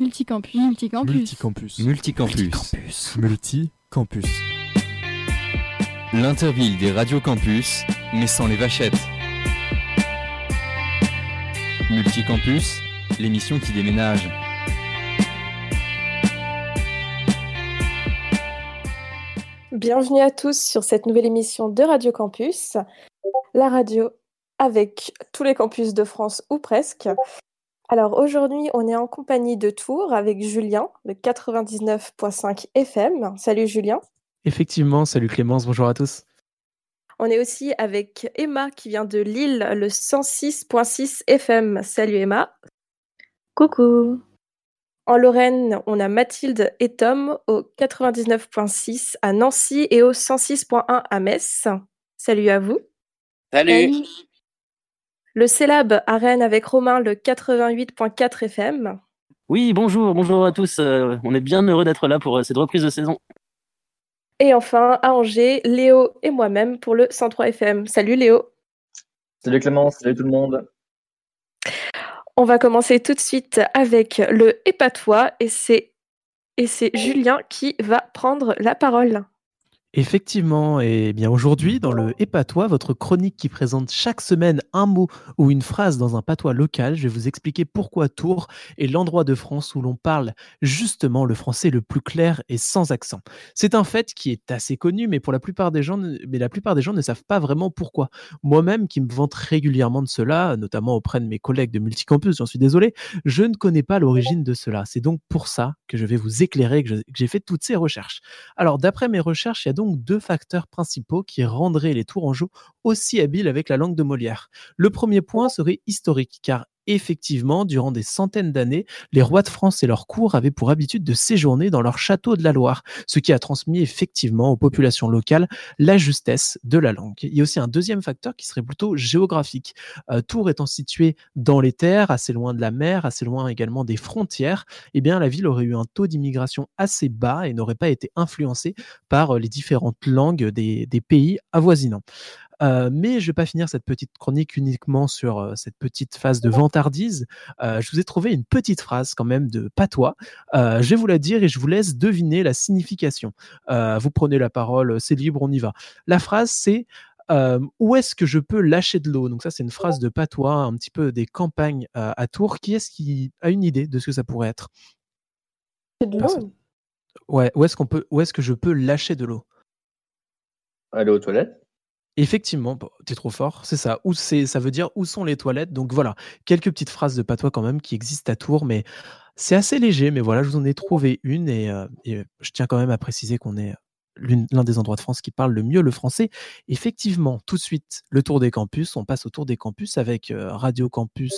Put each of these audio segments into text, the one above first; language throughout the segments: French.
Multicampus. Multicampus. Multicampus. Multicampus. Multicampus. L'interville des radios campus, mais sans les vachettes. Multicampus, l'émission qui déménage. Bienvenue à tous sur cette nouvelle émission de Radio Campus, la radio avec tous les campus de France ou presque. Alors aujourd'hui, on est en compagnie de Tours avec Julien de 99.5 FM. Salut Julien. Effectivement, salut Clémence, bonjour à tous. On est aussi avec Emma qui vient de Lille, le 106.6 FM. Salut Emma. Coucou. En Lorraine, on a Mathilde et Tom au 99.6 à Nancy et au 106.1 à Metz. Salut à vous. Salut. Le Célab à Rennes avec Romain, le 88.4 FM. Oui, bonjour, bonjour à tous. Euh, on est bien heureux d'être là pour euh, cette reprise de saison. Et enfin, à Angers, Léo et moi-même pour le 103 FM. Salut Léo. Salut Clémence, salut tout le monde. On va commencer tout de suite avec le épatois et c'est et c'est Julien qui va prendre la parole. Effectivement, et bien aujourd'hui, dans le Et votre chronique qui présente chaque semaine un mot ou une phrase dans un patois local, je vais vous expliquer pourquoi Tours est l'endroit de France où l'on parle justement le français le plus clair et sans accent. C'est un fait qui est assez connu, mais pour la plupart des gens, mais la plupart des gens ne savent pas vraiment pourquoi. Moi-même, qui me vante régulièrement de cela, notamment auprès de mes collègues de Multicampus, j'en suis désolé, je ne connais pas l'origine de cela. C'est donc pour ça que je vais vous éclairer, que j'ai fait toutes ces recherches. Alors, d'après mes recherches, il y a donc deux facteurs principaux qui rendraient les Tourangeaux aussi habiles avec la langue de Molière. Le premier point serait historique, car effectivement, durant des centaines d'années, les rois de France et leurs cours avaient pour habitude de séjourner dans leur château de la Loire, ce qui a transmis effectivement aux populations locales la justesse de la langue. Il y a aussi un deuxième facteur qui serait plutôt géographique. Euh, Tours étant situé dans les terres, assez loin de la mer, assez loin également des frontières, eh bien la ville aurait eu un taux d'immigration assez bas et n'aurait pas été influencée par euh, les différentes langues des pays avoisinants. Euh, mais je vais pas finir cette petite chronique uniquement sur euh, cette petite phase de vantardise. Euh, je vous ai trouvé une petite phrase quand même de patois. je vais vous la dire et je vous laisse deviner la signification. vous prenez la parole, c'est libre, on y va. La phrase c'est où est-ce que je peux lâcher de l'eau? Donc ça, c'est une phrase de patois, un petit peu des campagnes à Tours. Qui est-ce qui a une idée de ce que ça pourrait être? De l'eau. Ouais, où est-ce qu'on peut, où est-ce que je peux lâcher de l'eau? Aller aux toilettes. Effectivement, t'es trop fort, c'est ça. Où c'est, ça veut dire où sont les toilettes? Donc voilà, quelques petites phrases de patois quand même qui existent à Tours, mais c'est assez léger. Mais voilà, je vous en ai trouvé une et, euh, et je tiens quand même à préciser qu'on est l'un des endroits de France qui parle le mieux le français. Effectivement, tout de suite, le tour des campus. On passe au tour des campus avec euh, Radio Campus,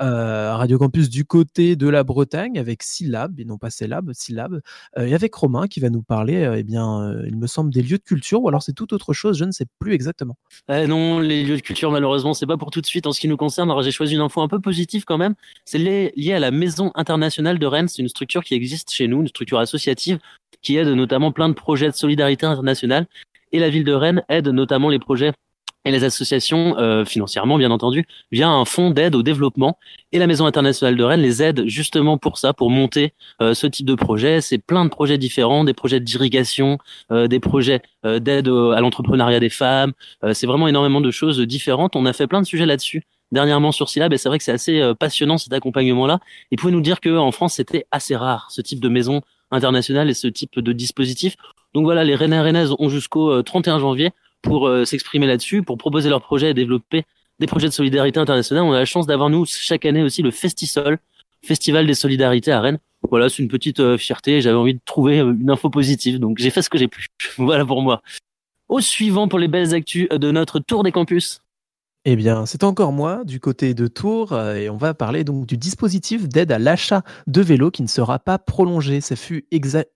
euh, Radio Campus du côté de la Bretagne avec syllabes et non pas syllabes, syllabes, euh, et avec Romain qui va nous parler, eh bien, il me semble des lieux de culture ou alors c'est tout autre chose, je ne sais plus exactement. Eh non, les lieux de culture, malheureusement, c'est pas pour tout de suite. En ce qui nous concerne, alors j'ai choisi une info un peu positive quand même. C'est lié à la Maison internationale de Rennes. C'est une structure qui existe chez nous, une structure associative qui aide notamment plein de projets de solidarité internationale. Et la ville de Rennes aide notamment les projets et les associations euh, financièrement, bien entendu, via un fonds d'aide au développement. Et la Maison internationale de Rennes les aide justement pour ça, pour monter euh, ce type de projet. C'est plein de projets différents, des projets d'irrigation, euh, des projets d'aide à l'entrepreneuriat des femmes. c'est vraiment énormément de choses différentes. On a fait plein de sujets là-dessus dernièrement sur Syllab et c'est vrai que c'est assez passionnant cet accompagnement-là. Et pouvez nous dire qu'en France c'était assez rare ce type de maison international et ce type de dispositif. Donc voilà, les Rennais Rennaises ont jusqu'au 31 euh, janvier pour euh, s'exprimer là-dessus, pour proposer leurs projets et développer des projets de solidarité internationale. On a la chance d'avoir nous chaque année aussi le Festisol, Festival des solidarités à Rennes. Voilà, c'est une petite euh, fierté. J'avais envie de trouver une info positive, donc j'ai fait ce que j'ai pu. voilà pour moi. Au suivant pour les belles actus de notre tour des campus. Eh bien, c'est encore moi du côté de Tours euh, et on va parler donc du dispositif d'aide à l'achat de vélos qui ne sera pas prolongé. Ça fut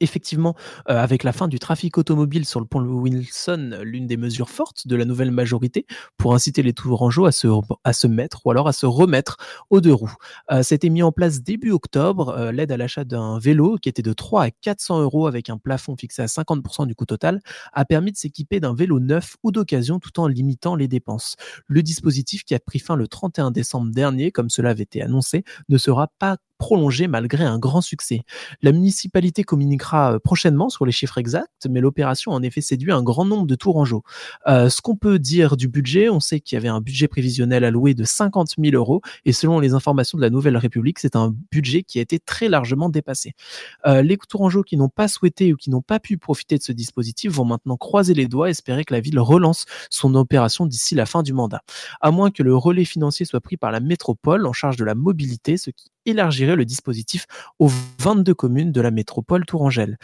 effectivement euh, avec la fin du trafic automobile sur le pont Wilson l'une des mesures fortes de la nouvelle majorité pour inciter les Tourangeaux à se, à se mettre ou alors à se remettre aux deux roues. Euh, C'était mis en place début octobre l'aide à l'achat d'un vélo qui était de 3 à 400 euros avec un plafond fixé à 50% du coût total a permis de s'équiper d'un vélo neuf ou d'occasion tout en limitant les dépenses. Dispositif qui a pris fin le 31 décembre dernier, comme cela avait été annoncé, ne sera pas prolongée malgré un grand succès. La municipalité communiquera euh, prochainement sur les chiffres exacts, mais l'opération a en effet séduit un grand nombre de Tourangeaux. Euh, ce qu'on peut dire du budget, on sait qu'il y avait un budget prévisionnel alloué de 50 000 euros, et selon les informations de la Nouvelle République, c'est un budget qui a été très largement dépassé. Euh, les Tourangeaux qui n'ont pas souhaité ou qui n'ont pas pu profiter de ce dispositif vont maintenant croiser les doigts, et espérer que la ville relance son opération d'ici la fin du mandat. À moins que le relais financier soit pris par la métropole en charge de la mobilité, ce qui élargirait le dispositif aux 22 communes de la métropole tourangelle.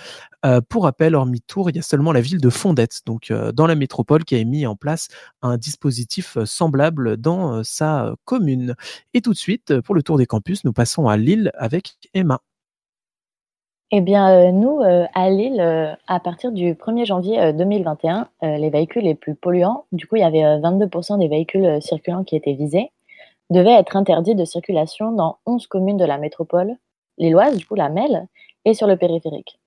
Euh, pour rappel, hormis Tours, il y a seulement la ville de Fondette, donc euh, dans la métropole, qui a mis en place un dispositif euh, semblable dans sa commune. Et tout de suite, pour le tour des campus, nous passons à Lille avec Emma. Eh bien, nous, à Lille, à partir du 1er janvier 2021, les véhicules les plus polluants, du coup, il y avait 22% des véhicules circulants qui étaient visés devait être interdit de circulation dans 11 communes de la métropole lilloise, du coup la MEL, et sur le périphérique.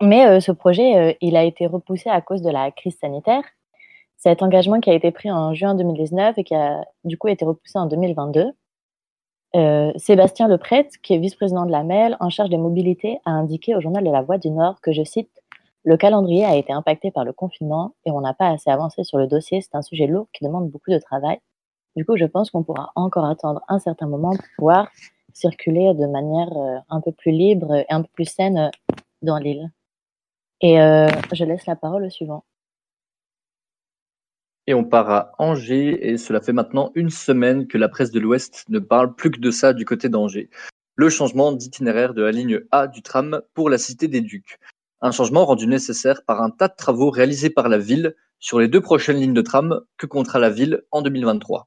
Mais euh, ce projet, euh, il a été repoussé à cause de la crise sanitaire. Cet engagement qui a été pris en juin 2019 et qui a du coup été repoussé en 2022. Euh, Sébastien Leprêtre, qui est vice-président de la MEL en charge des mobilités, a indiqué au journal de la Voix du Nord que, je cite, le calendrier a été impacté par le confinement et on n'a pas assez avancé sur le dossier. C'est un sujet lourd qui demande beaucoup de travail. Du coup, je pense qu'on pourra encore attendre un certain moment pour pouvoir circuler de manière euh, un peu plus libre et un peu plus saine euh, dans l'île. Et euh, je laisse la parole au suivant. Et on part à Angers, et cela fait maintenant une semaine que la presse de l'Ouest ne parle plus que de ça du côté d'Angers. Le changement d'itinéraire de la ligne A du tram pour la Cité des Ducs. Un changement rendu nécessaire par un tas de travaux réalisés par la ville sur les deux prochaines lignes de tram que comptera la ville en 2023.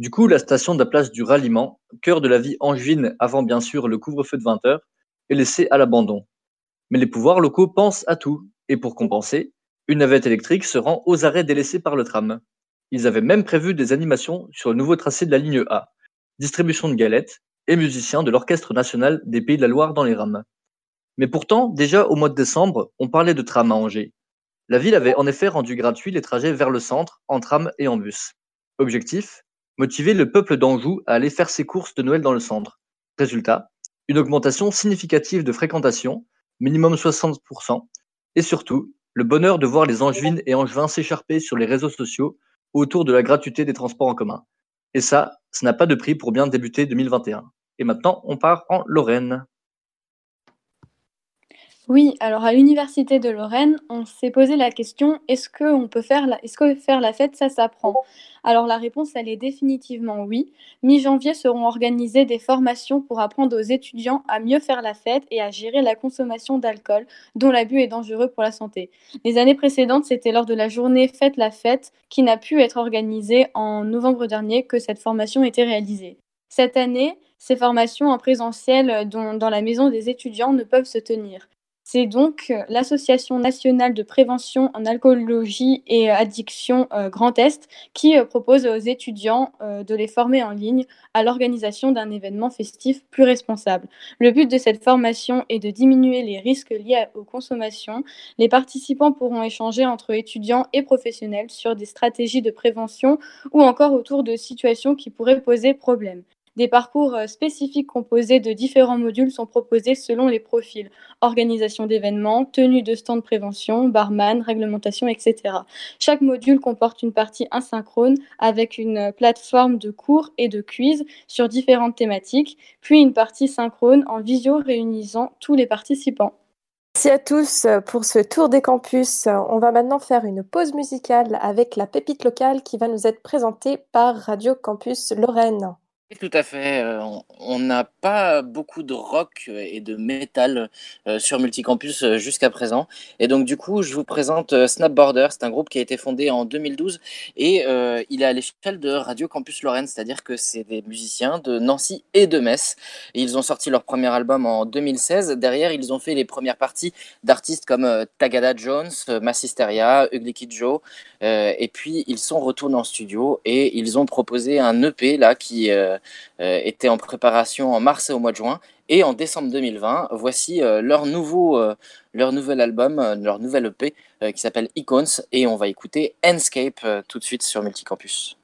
Du coup, la station de la place du Ralliement, cœur de la vie angevine avant bien sûr le couvre-feu de 20 heures, est laissée à l'abandon. Mais les pouvoirs locaux pensent à tout, et pour compenser, une navette électrique se rend aux arrêts délaissés par le tram. Ils avaient même prévu des animations sur le nouveau tracé de la ligne A, distribution de galettes et musiciens de l'Orchestre national des Pays de la Loire dans les rames. Mais pourtant, déjà au mois de décembre, on parlait de tram à Angers. La ville avait en effet rendu gratuits les trajets vers le centre, en tram et en bus. Objectif motiver le peuple d'Anjou à aller faire ses courses de Noël dans le centre. Résultat, une augmentation significative de fréquentation, minimum 60%, et surtout, le bonheur de voir les Angevines et Angevins s'écharper sur les réseaux sociaux autour de la gratuité des transports en commun. Et ça, ça n'a pas de prix pour bien débuter 2021. Et maintenant, on part en Lorraine. Oui, alors à l'université de Lorraine, on s'est posé la question est-ce que peut faire la, est-ce la fête ça s'apprend? Alors la réponse elle est définitivement oui. Mi-janvier seront organisées des formations pour apprendre aux étudiants à mieux faire la fête et à gérer la consommation d'alcool dont l'abus est dangereux pour la santé. Les années précédentes, c'était lors de la journée Fête la fête qui n'a pu être organisée en novembre dernier que cette formation était réalisée. Cette année, ces formations en présentiel dans la maison des étudiants ne peuvent se tenir. C'est donc euh, l'Association nationale de prévention en alcoolologie et addiction euh, Grand Est qui euh, propose aux étudiants de les former en ligne à l'organisation d'un événement festif plus responsable. Le but de cette formation est de diminuer les risques liés aux consommations. Les participants pourront échanger entre étudiants et professionnels sur des stratégies de prévention ou encore autour de situations qui pourraient poser problème. Des parcours euh, spécifiques composés de différents modules sont proposés selon les profils organisation d'événements, tenue de stands de prévention, barman, réglementation, etc. Chaque module comporte une partie asynchrone avec une plateforme de cours et de quiz sur différentes thématiques, puis une partie synchrone en visio réunissant tous les participants. Merci à tous pour ce tour des campus. On va maintenant faire une pause musicale avec la pépite locale qui va nous être présentée par Radio Campus Lorraine. Tout à fait. Euh, on n'a pas beaucoup de rock et de métal euh, sur Multicampus euh, jusqu'à présent. Et donc, du coup, je vous présente Snapborder. C'est un groupe qui a été fondé en 2012 et il est à l'échelle de Radio Campus Lorraine, c'est-à-dire que c'est des musiciens de Nancy et de Metz. ils ont sorti leur premier album en 2016. Derrière, ils ont fait les premières parties d'artistes comme Tagada Jones, Massisteria, Ugly Kid Joe. et puis, ils sont retournés en studio et ils ont proposé un EP là qui était en préparation en mars et au mois de juin. Et en décembre 2020, voici euh, leur, nouveau, euh, nouvel album, leur nouvelle EP qui s'appelle Icons. Et on va écouter Endscape tout de suite sur Multicampus.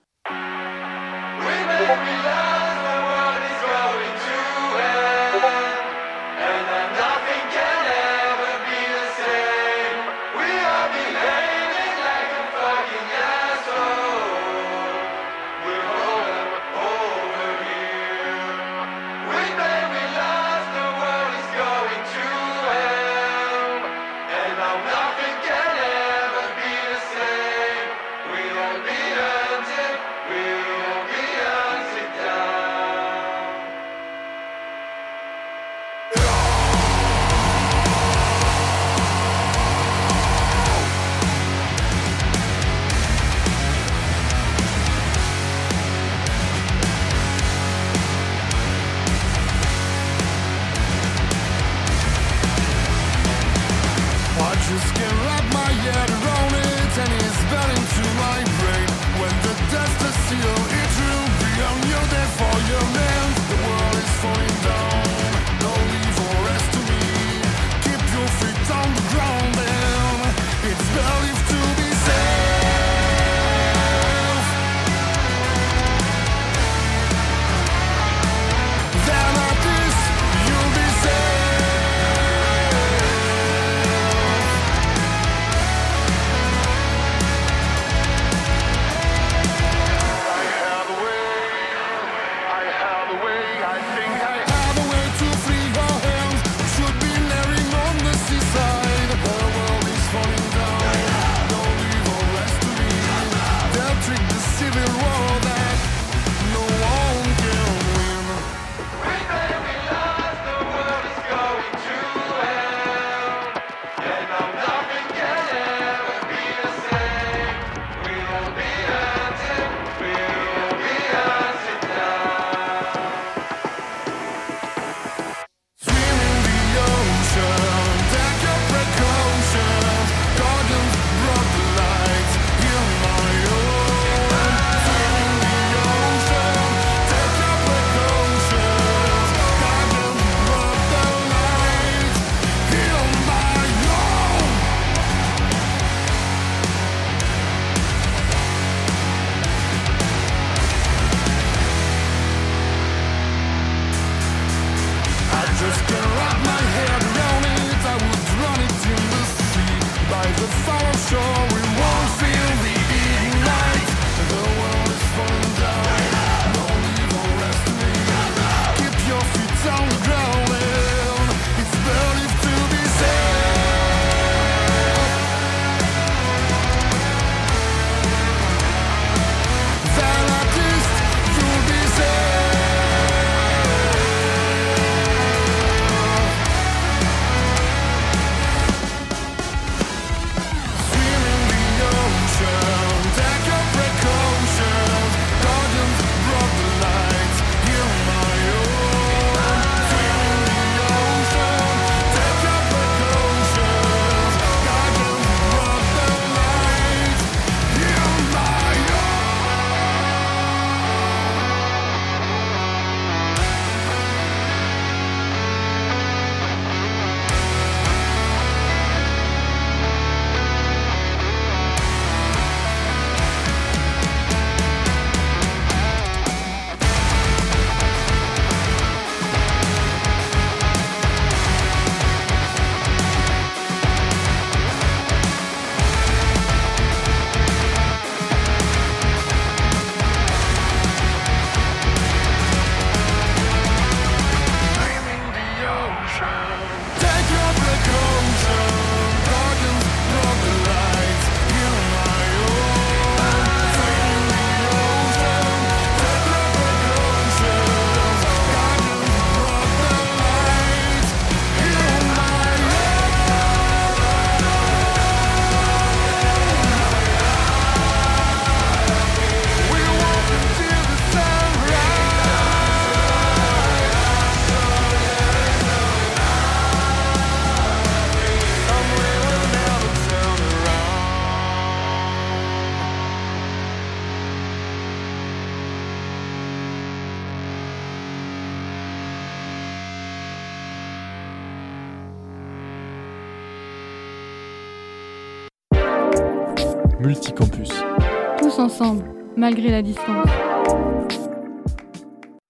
Malgré la distance.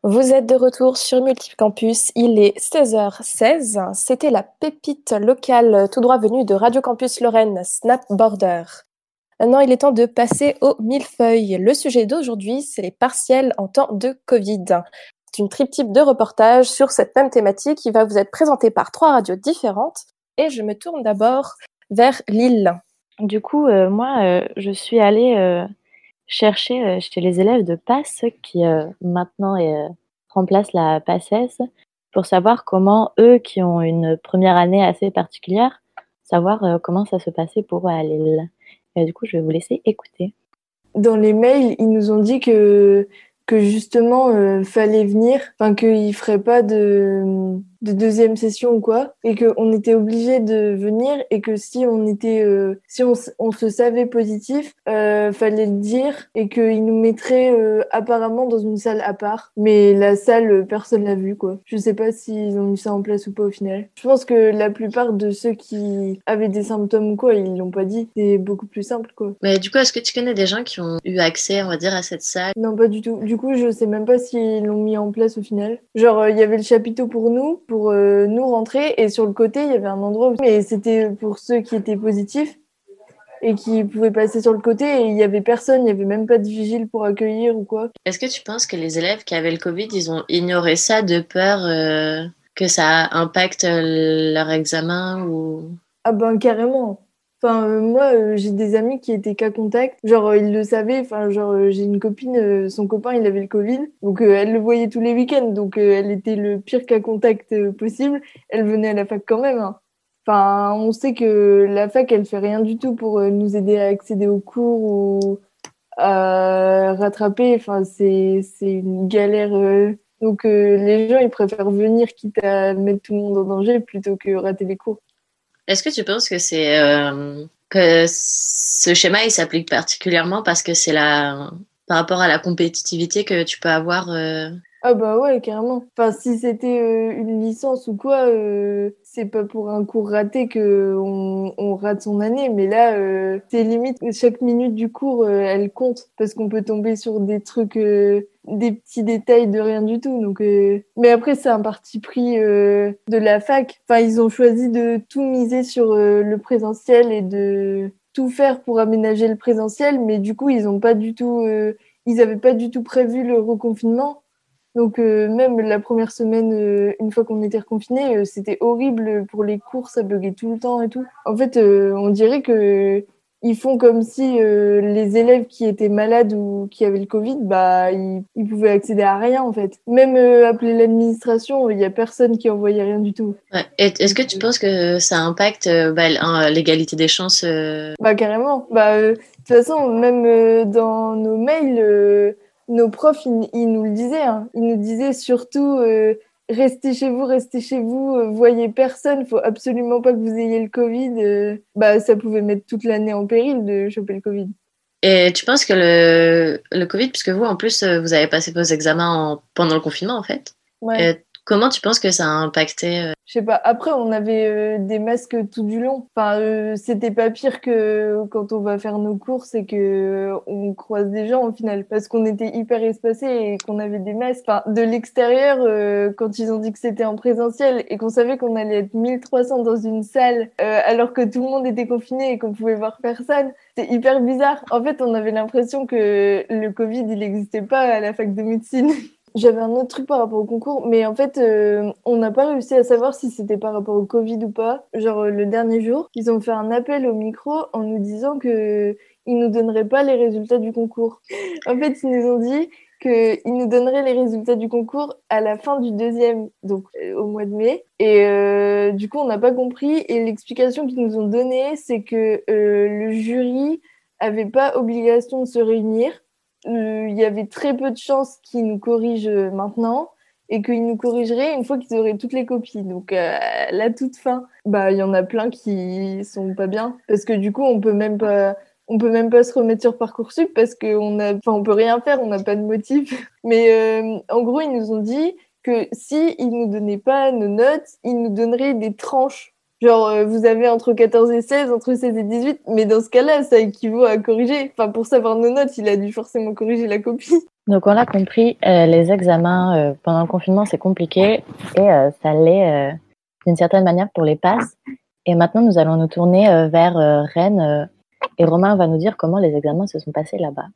Vous êtes de retour sur Multicampus, il est 16h16. C'était la pépite locale tout droit venue de Radio Campus Lorraine, Snap Border. Maintenant, il est temps de passer au millefeuille. Le sujet d'aujourd'hui, c'est les partiels en temps de Covid. C'est une triptyque de reportages sur cette même thématique qui va vous être présentée par trois radios différentes. Et je me tourne d'abord vers Lille. Du coup, euh, moi, euh, je suis allée euh, chercher euh, chez les élèves de PASS qui euh, maintenant euh, remplacent la PASSES pour savoir comment eux, qui ont une première année assez particulière, savoir comment ça se passait pour à Lille. Et du coup, je vais vous laisser écouter. Dans les mails, ils nous ont dit que que justement euh, fallait venir, enfin qu'ils feraient pas de de deuxième session ou quoi, et qu'on était obligé de venir et que si on était, euh, si on, on, se savait positif, euh, fallait le dire et qu'ils nous mettraient euh, apparemment dans une salle à part. Mais la salle, personne l'a vu quoi. Je sais pas s'ils ont mis ça en place ou pas au final. Je pense que la plupart de ceux qui avaient des symptômes ou quoi, ils l'ont pas dit. C'est beaucoup plus simple quoi. Mais du coup, est-ce que tu connais des gens qui ont eu accès, on va dire, à cette salle? Non, pas du tout. Du coup, je sais même pas s'ils l'ont mis en place au final. Genre, il y avait le chapiteau pour nous, pour euh, nous rentrer, et sur le côté, il y avait un endroit, mais c'était pour ceux qui étaient positifs et qui pouvaient passer sur le côté, et il y avait personne, il y avait même pas de vigile pour accueillir ou quoi. Est-ce que tu penses que les élèves qui avaient le Covid, ils ont ignoré ça de peur euh, que ça impacte leur examen ou Ah ben carrément. Euh, moi, euh, j'ai des amis qui étaient cas contact. Genre, euh, ils le savaient. Enfin, genre, j'ai une copine, son copain, il avait le Covid. Donc, elle le voyait tous les week-ends. Donc, elle était le pire cas contact possible. Elle venait à la fac quand même. hein. Enfin, on sait que la fac, elle fait rien du tout pour nous aider à accéder aux cours ou à rattraper. Enfin, c'est une galère. Donc, les gens, ils préfèrent venir quitte à mettre tout le monde en danger plutôt que rater les cours. Est-ce que tu penses que c'est euh, que ce schéma il s'applique particulièrement parce que c'est la par rapport à la compétitivité que tu peux avoir euh... Ah bah ouais, carrément. Enfin, si c'était euh, une licence ou quoi, euh, c'est pas pour un cours raté que on, on rate son année, mais là, euh, c'est limite chaque minute du cours, euh, elle compte parce qu'on peut tomber sur des trucs, euh, des petits détails de rien du tout. Donc, euh, mais après, c'est un parti pris euh, de la fac. Enfin, ils ont choisi de tout miser sur euh, le présentiel et de tout faire pour aménager le présentiel, mais du coup, ils pas du tout, ils avaient pas du tout prévu le reconfinement. Donc même la première semaine, une fois qu'on était reconfiné, c'était horrible pour les cours, ça buguait tout le temps et tout. En fait, on dirait que ils font comme si euh, les élèves qui étaient malades ou qui avaient le Covid, bah ils, ils pouvaient accéder à rien en fait. Même euh, appeler l'administration, il y a personne qui envoyait rien du tout. Ouais. Est-ce que tu penses que ça impacte euh, bah, l'égalité des chances. Bah carrément. Bah de toute façon, même dans nos mails. nos profs, ils, ils nous le disaient. Hein. Ils nous disaient surtout restez chez vous, restez chez vous, euh, voyez personne. Faut absolument pas que vous ayez le Covid. euh. bah, ça pouvait mettre toute l'année en péril de choper le Covid. Et tu penses que le, le Covid, puisque vous, en plus, euh, vous avez passé vos examens en- pendant le confinement, en fait, Ouais. Comment tu penses que ça a impacté euh, Je sais pas. Après, on avait euh, des masques tout du long. Enfin, euh, c'était pas pire que quand on va faire nos courses et que on croise des gens au final, parce qu'on était hyper espacés et qu'on avait des masques. Enfin, de l'extérieur, quand ils ont dit que c'était en présentiel et qu'on savait qu'on allait être 1300 dans une salle, alors que tout le monde était confiné et qu'on pouvait voir personne, c'était hyper bizarre. En fait, on avait l'impression que le Covid, il n'existait pas à la fac de médecine. J'avais un autre truc par rapport au concours, mais en fait, euh, on n'a pas réussi à savoir si c'était par rapport au Covid ou pas. Genre, euh, le dernier jour, ils ont fait un appel au micro en nous disant que ils nous donneraient pas les résultats du concours. En fait, ils nous ont dit qu'ils nous donneraient les résultats du concours à la fin du deuxième, donc euh, au mois de mai. Et euh, du coup, on n'a pas compris. Et l'explication qu'ils nous ont donnée, c'est que le jury avait pas obligation de se réunir il y avait très peu de chances qu'ils nous corrigent euh, maintenant et qu'ils nous corrigeraient une fois qu'ils auraient toutes les copies. Donc euh, la toute fin, bah il y en a plein qui sont pas bien parce que du coup on peut même pas on peut même pas se remettre sur parcoursup parce qu'on a enfin on peut rien faire, on n'a pas de motif. Mais euh, en gros ils nous ont dit que si ils nous donnaient pas nos notes, ils nous donneraient des tranches. Genre, euh, vous avez entre 14 et 16, entre 16 et 18, mais dans ce cas-là, ça équivaut à corriger. Enfin, pour savoir nos notes, il a dû forcément corriger la copie. Donc on l'a compris, euh, les examens euh, pendant le confinement c'est compliqué et euh, ça l'est euh, d'une certaine manière pour les passes. Et maintenant nous allons nous tourner euh, vers euh, Rennes euh, et Romain va nous dire comment les examens se sont passés là-bas.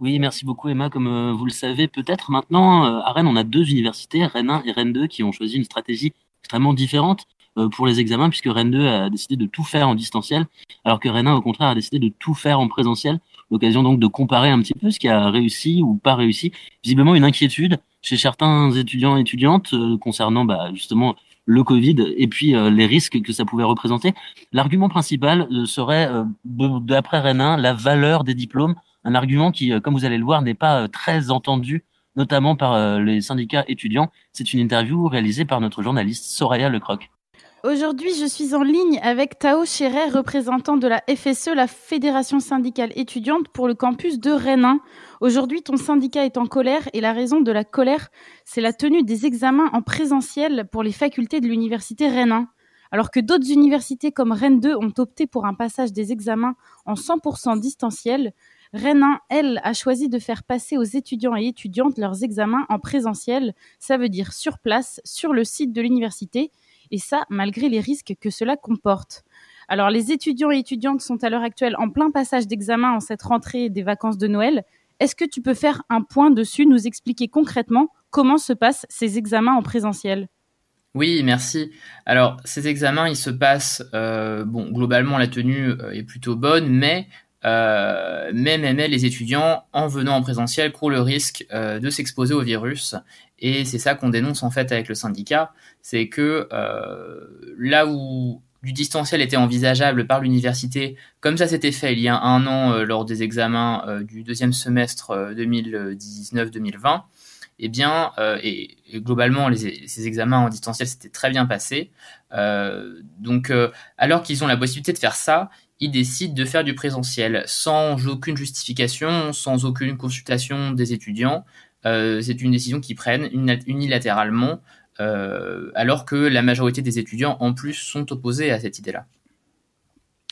Oui, merci beaucoup Emma. Comme euh, vous le savez peut-être maintenant, euh, à Rennes, on a deux universités, Rennes 1 et Rennes 2, qui ont choisi une stratégie extrêmement différente pour les examens, puisque Rennes 2 a décidé de tout faire en distanciel, alors que Rennes 1, au contraire, a décidé de tout faire en présentiel. L'occasion donc de comparer un petit peu ce qui a réussi ou pas réussi. Visiblement une inquiétude chez certains étudiants et étudiantes euh, concernant bah, justement le Covid et puis euh, les risques que ça pouvait représenter. L'argument principal euh, serait, euh, d'après Rennes 1, la valeur des diplômes un argument qui, euh, comme vous allez le voir, n'est pas euh, très entendu notamment par les syndicats étudiants. C'est une interview réalisée par notre journaliste Soraya Lecroc. Aujourd'hui, je suis en ligne avec Tao Chéret, représentant de la FSE, la Fédération syndicale étudiante pour le campus de Rennes. Aujourd'hui, ton syndicat est en colère et la raison de la colère, c'est la tenue des examens en présentiel pour les facultés de l'université Rennes. Alors que d'autres universités comme Rennes 2 ont opté pour un passage des examens en 100% distanciel, Rennes 1, elle, a choisi de faire passer aux étudiants et étudiantes leurs examens en présentiel, ça veut dire sur place, sur le site de l'université, et ça malgré les risques que cela comporte. Alors les étudiants et étudiantes sont à l'heure actuelle en plein passage d'examen en cette rentrée des vacances de Noël. Est-ce que tu peux faire un point dessus, nous expliquer concrètement comment se passent ces examens en présentiel? Oui, merci. Alors, ces examens, ils se passent, euh, bon, globalement, la tenue euh, est plutôt bonne, mais euh, mais, les étudiants, en venant en présentiel, courent le risque euh, de s'exposer au virus. Et c'est ça qu'on dénonce en fait avec le syndicat, c'est que euh, là où du distanciel était envisageable par l'université, comme ça s'était fait il y a un an lors des examens du deuxième semestre 2019-2020, eh bien, et, globalement, ces examens en distanciel s'étaient très bien passés. donc, alors qu'ils ont la possibilité de faire ça, ils décident de faire du présentiel sans aucune justification, sans aucune consultation des étudiants. Euh, c'est une décision qu'ils prennent unilatéralement, euh, alors que la majorité des étudiants, en plus, sont opposés à cette idée-là.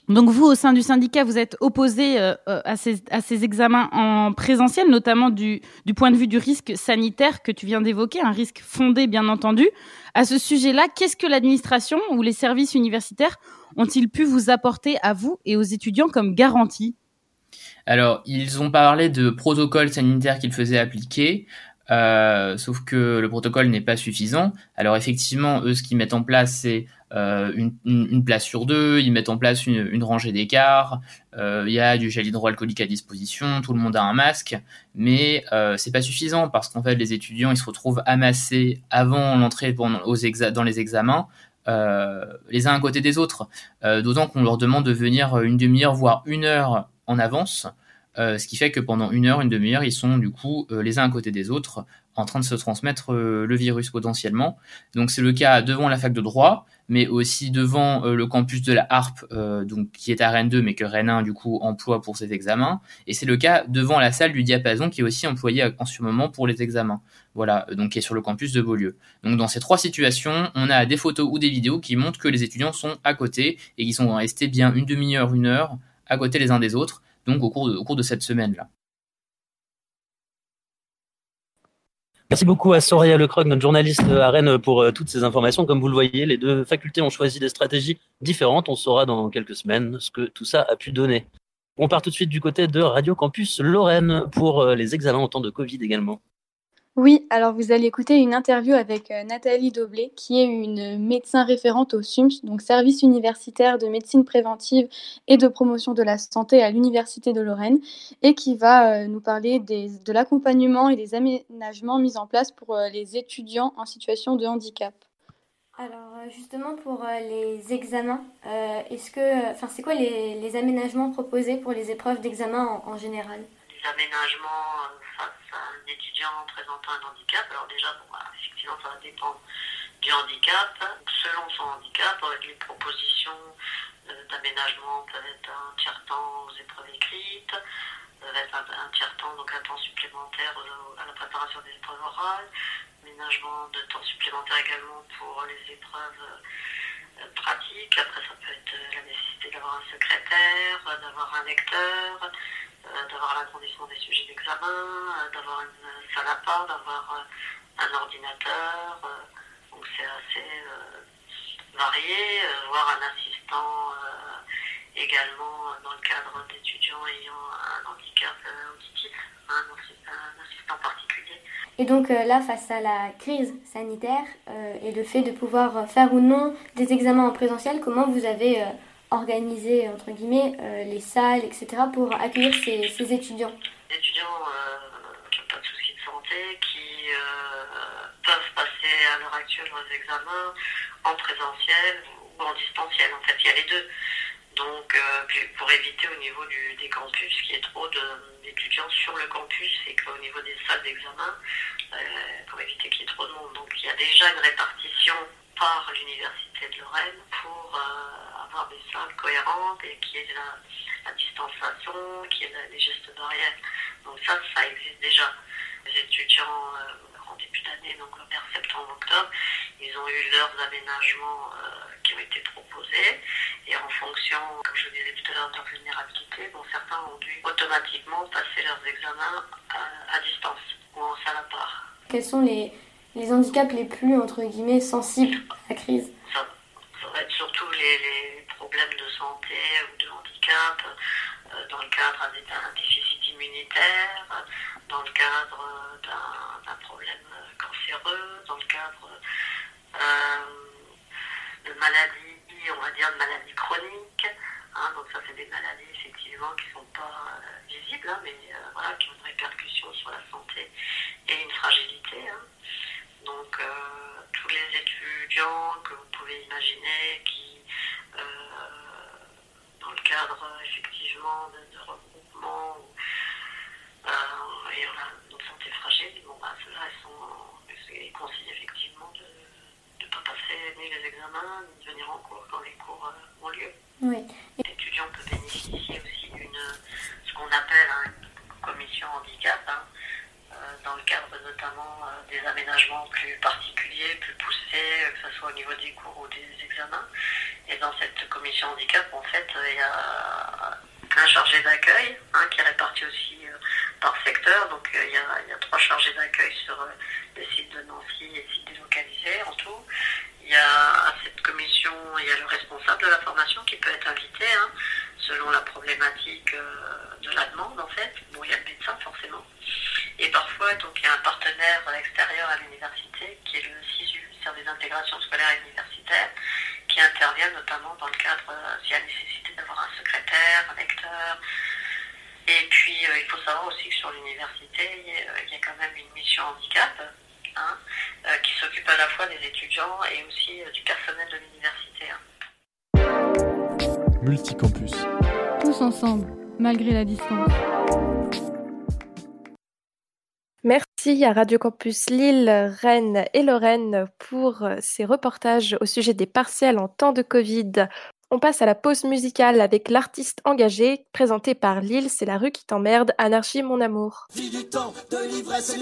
Donc vous, au sein du syndicat, vous êtes opposé euh, à, ces, à, ces, examens en présentiel, notamment du, du, point de vue du risque sanitaire que tu viens d'évoquer, un risque fondé bien entendu. À ce sujet-là, qu'est-ce que l'administration ou les services universitaires ont-ils pu vous apporter à vous et aux étudiants comme garantie? Alors, ils ont parlé de protocoles sanitaires qu'ils faisaient appliquer. Euh, sauf que le protocole n'est pas suffisant. Alors effectivement, eux, ce qu'ils mettent en place, c'est euh, une, place sur deux, ils mettent en place une, rangée d'écart, euh, il y a du gel hydroalcoolique à disposition, tout le monde a un masque, mais c'est pas suffisant parce qu'en fait les étudiants ils se retrouvent amassés avant l'entrée dans les examens, les uns à côté des autres, d'autant qu'on leur demande de venir une demi-heure voire une heure en avance. Euh, ce qui fait que pendant une heure, une demi-heure, ils sont du coup euh, les uns à côté des autres en train de se transmettre euh, le virus potentiellement. Donc c'est le cas devant la fac de droit, mais aussi devant le campus de la HARP, donc qui est à Rennes 2, mais que Rennes 1 du coup emploie pour ses examens. Et c'est le cas devant la salle du diapason qui est aussi employée en ce moment pour les examens. Voilà, donc qui est sur le campus de Beaulieu. Donc dans ces trois situations, on a des photos ou des vidéos qui montrent que les étudiants sont à côté et qui sont restés bien une demi-heure, une heure à côté les uns des autres donc au cours de, au cours de cette semaine-là. Merci beaucoup à Soraya Lecroc, notre journaliste à Rennes, pour euh, toutes ces informations. Comme vous le voyez, les deux facultés ont choisi des stratégies différentes. On saura dans quelques semaines ce que tout ça a pu donner. On part tout de suite du côté de Radio Campus Lorraine pour euh, les examens en temps de Covid également. Oui, alors vous allez écouter une interview avec euh, Nathalie Doblé, qui est une médecin référente au SUMS, donc service universitaire de médecine préventive et de promotion de la santé à l'Université de Lorraine, et qui va euh, nous parler de l'accompagnement et des aménagements mis en place pour euh, les étudiants en situation de handicap. Alors justement pour les examens, est-ce que, enfin c'est quoi les, aménagements proposés pour les épreuves d'examen en, général? Les aménagements un étudiant présentant un handicap. Alors déjà, effectivement, ça va dépendre du handicap. Selon son handicap, les propositions euh, d'aménagement peuvent être un tiers-temps aux épreuves écrites, peuvent être un, tiers-temps, donc un temps supplémentaire à la préparation des épreuves orales, aménagement de temps supplémentaire également pour les épreuves euh, pratiques. Après, ça peut être la nécessité d'avoir un secrétaire, d'avoir un lecteur, euh, d'avoir l'agrandissement des sujets d'examen, euh, d'avoir une salle à part, d'avoir euh, un ordinateur. donc c'est assez varié, voire un assistant également dans le cadre d'étudiants ayant un handicap auditif, un, assistant particulier. Et donc là, face à la crise sanitaire et le fait de pouvoir faire ou non des examens en présentiel, comment vous avez organiser entre guillemets euh, les salles, etc. pour accueillir ces, ces étudiants Des étudiants euh, qui n'ont pas de soucis de santé, qui euh, peuvent passer à l'heure actuelle leurs examens en présentiel ou en distanciel. En fait, il y a les deux. Donc, pour éviter au niveau du, des campus qu'il y ait trop d'étudiants sur le campus et qu'au niveau des salles d'examen, pour éviter qu'il y ait trop de monde. Donc il y a déjà une répartition par l'Université de Lorraine pour avoir des salles cohérentes et qu'il ait la, distanciation, qu'il y ait des gestes barrières. Donc ça, ça existe déjà. Les étudiants euh, en début d'année, donc vers septembre-octobre, ils ont eu leurs aménagements euh, qui ont été proposés. Et en fonction, comme je disais tout à l'heure, de leur vulnérabilité, bon, certains ont dû automatiquement passer leurs examens à, à distance ou en salle à part. Quels sont les, les handicaps les plus, entre guillemets, sensibles à la crise Ça, ça va être surtout les, problèmes de santé ou de handicap euh, dans le cadre d'un déficit immunitaire, dans le cadre euh, d'un problème euh, cancéreux, dans le cadre de maladies, on va dire de maladies chroniques. hein. donc ça c'est des maladies effectivement qui ne sont pas visibles, hein, mais voilà, qui ont une répercussion sur la santé et une fragilité. hein. Donc euh, tous les étudiants que vous pouvez imaginer qui, euh, dans le cadre effectivement de, de regroupement, ou, euh, et on a une santé fragile, bon, bah, ceux-là, ils sont, ils conseillent effectivement de ne pas passer ni les examens, ni de venir en cours quand les cours ont lieu. Oui. L'étudiant peut bénéficier aussi d'une, ce qu'on appelle hein, une commission handicap, hein, dans le cadre notamment euh, des aménagements plus particuliers, plus poussés, euh, que ce soit au niveau des cours ou des examens. Et dans cette commission handicap, en fait, euh, il y a un chargé d'accueil hein, qui est réparti aussi euh, par secteur. Donc euh, il y, a, trois chargés d'accueil sur euh, les sites de Nancy et sites délocalisés en tout. Il y a à cette commission, il y a le responsable de la formation qui peut être invité hein, selon la problématique euh, de la demande en fait. Bon, il y a le médecin forcément. Et parfois, donc, il y a un partenaire extérieur à l'université qui est le SISU, Service d'intégration scolaire et universitaire, qui intervient notamment dans le cadre, euh, s'il y a nécessité d'avoir un secrétaire, un lecteur. Et puis, euh, il faut savoir aussi que sur l'université, il y a- quand même une mission handicap hein, qui s'occupe à la fois des étudiants et aussi du personnel de l'université. hein. Multicampus. Tous ensemble, malgré la distance. Merci à Radio Campus Lille, Rennes et Lorraine pour ces reportages au sujet des partiels en temps de Covid. On passe à la pause musicale avec l'artiste engagé présenté par Lille, c'est la rue qui t'emmerde, Anarchie mon amour.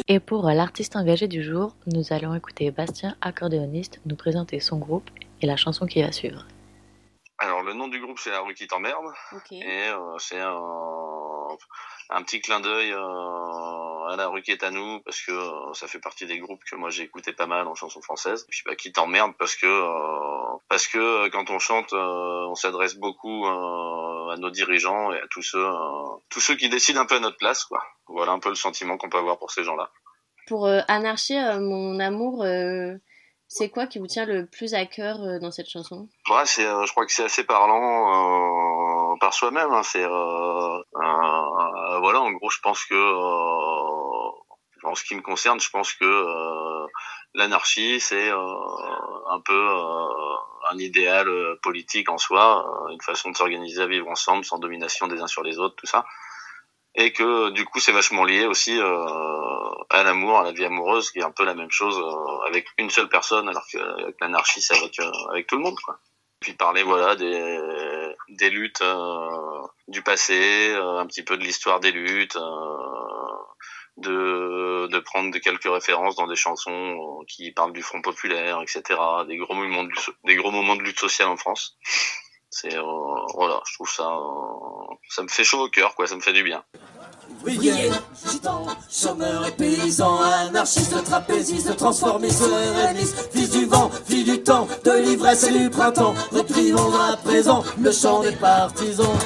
Et pour l'artiste engagé du jour, nous allons écouter Bastien, accordéoniste, nous présenter son groupe et la chanson qui va suivre. Alors, le nom du groupe, c'est La rue qui t'emmerde. Et euh, c'est un, un petit clin d'œil euh, à La rue qui est à nous, parce que euh, ça fait partie des groupes que moi j'ai écouté pas mal en chanson française. Et puis, bah, qui t'emmerde, parce que, parce que quand on chante, on s'adresse beaucoup à nos dirigeants et à tous ceux, tous ceux qui décident un peu à notre place, quoi. Voilà un peu le sentiment qu'on peut avoir pour ces gens-là. Pour Anarchie, mon amour, c'est quoi qui vous tient le plus à cœur euh, dans cette chanson? Ouais, c'est, euh, je crois que c'est assez parlant euh, par soi-même. hein. C'est, voilà, en gros, je pense que, en ce qui me concerne, je pense que l'anarchie, c'est un peu un idéal politique en soi, une façon de s'organiser à vivre ensemble, sans domination des uns sur les autres, tout ça. Et que du coup, c'est vachement lié aussi euh, à l'amour, à la vie amoureuse, qui est un peu la même chose euh, avec une seule personne, alors que avec l'anarchie, c'est avec euh, avec tout le monde, quoi puis parler voilà des des luttes du passé, un petit peu de l'histoire des luttes, de de prendre quelques références dans des chansons qui parlent du Front populaire, etc. Des gros moments des gros moments de lutte sociale en France. C'est euh, voilà, je trouve ça euh, ça me fait chaud au cœur quoi, ça me fait du bien. Ouvriers, gitans, chômeurs et paysans, anarchistes, trapézistes, transformistes, RNistes, fils du vent, fils du temps, de l'ivresse et du printemps, reprimons à présent le chant des partisans.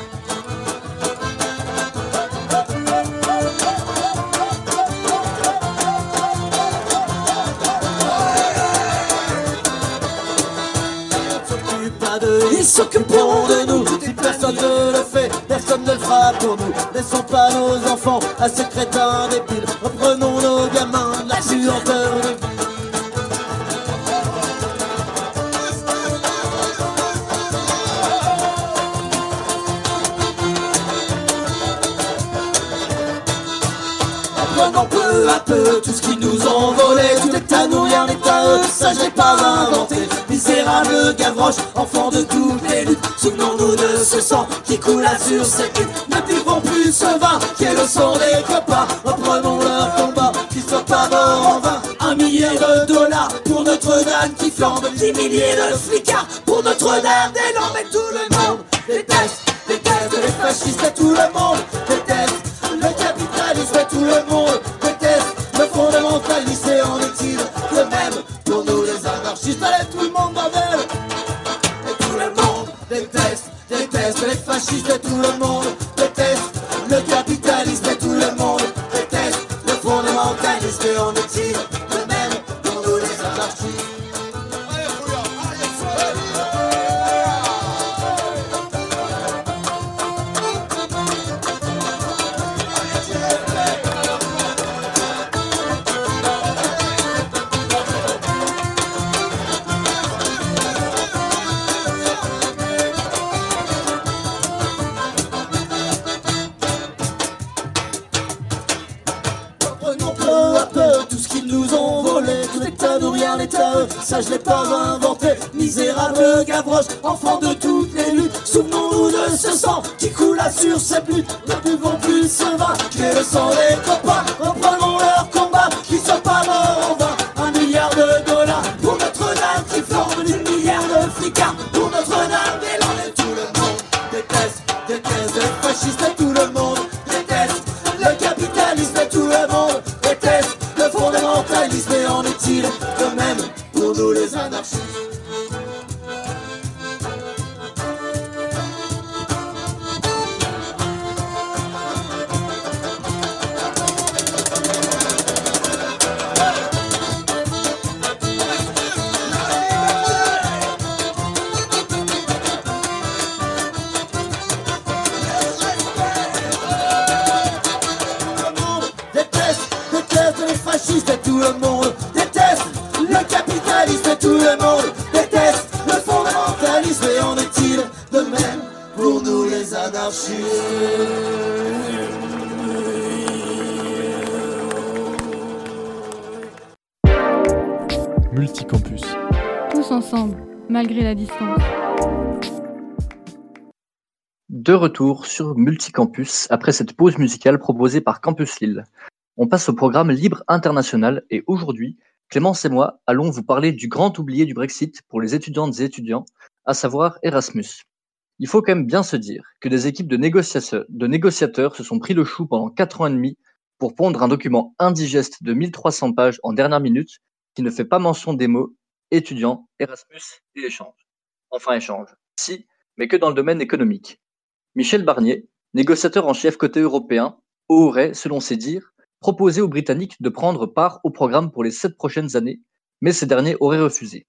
S'occuperont de nous. Si personne ne le fait, personne ne le fera pour nous. Laissons pas nos enfants à ces crétins débiles. Reprenons nos gamins, la puanteur de tout ce qu'ils nous ont volé. Tout est à nous, rien n'est à eux, ça je l'ai pas inventé. Misérable Gavroche, enfant de toutes les luttes. Souvenons-nous de ce sang qui coula sur cette lutte. Ne buvons plus ce vin qui est le sang des copains. Reprenons leur combat, qu'ils soient pas morts en vain. Un millier de dollars pour Notre-Dame qui flambe. Dix milliers de flicards pour Notre-Dame des Landes. Tout le monde déteste, déteste les fascistes et tout le monde tout ce qu'ils nous ont volé. Tout est à nous, rien n'est à eux. Ça, je l'ai pas inventé. Misérable Gavroche, enfant de toutes les luttes. Souvenons-nous de ce sang qui coula sur cette lutte. Ne buvons plus ce vin qui est le sang des copains. Sur Multicampus après cette pause musicale proposée par Campus Lille. On passe au programme Libre International et aujourd'hui, Clémence et moi allons vous parler du grand oublié du Brexit pour les étudiantes et étudiants, à savoir Erasmus. Il faut quand même bien se dire que des équipes de négociateurs, de négociateurs se sont pris le chou pendant quatre ans et demi pour pondre un document indigeste de 1300 pages en dernière minute qui ne fait pas mention des mots étudiants, Erasmus et échange. Enfin échange. Si, mais que dans le domaine économique. Michel Barnier, négociateur en chef côté européen, aurait, selon ses dires, proposé aux Britanniques de prendre part au programme pour les sept prochaines années, mais ces derniers auraient refusé.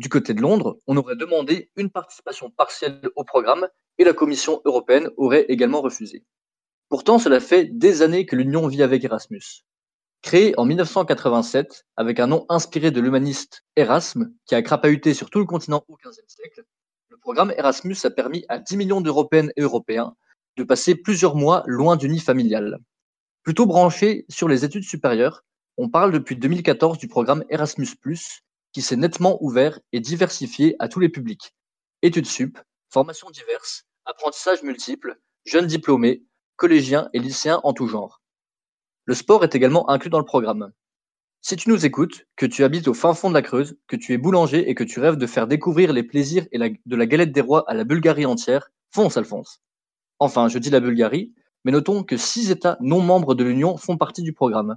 Du côté de Londres, on aurait demandé une participation partielle au programme et la Commission européenne aurait également refusé. Pourtant, cela fait des années que l'Union vit avec Erasmus. Créé en 1987 avec un nom inspiré de l'humaniste Erasme, qui a crapahuté sur tout le continent au XVe siècle, le programme Erasmus a permis à 10 millions d'Européennes et Européens de passer plusieurs mois loin du nid familial. Plutôt branché sur les études supérieures, on parle depuis 2014 du programme Erasmus+, qui s'est nettement ouvert et diversifié à tous les publics. Études sup, formations diverses, apprentissages multiples, jeunes diplômés, collégiens et lycéens en tout genre. Le sport est également inclus dans le programme. Si tu nous écoutes, que tu habites au fin fond de la Creuse, que tu es boulanger et que tu rêves de faire découvrir les plaisirs et de la galette des rois à la Bulgarie entière, fonce Alphonse. Enfin, je dis la Bulgarie, mais notons que six États non membres de l'Union font partie du programme.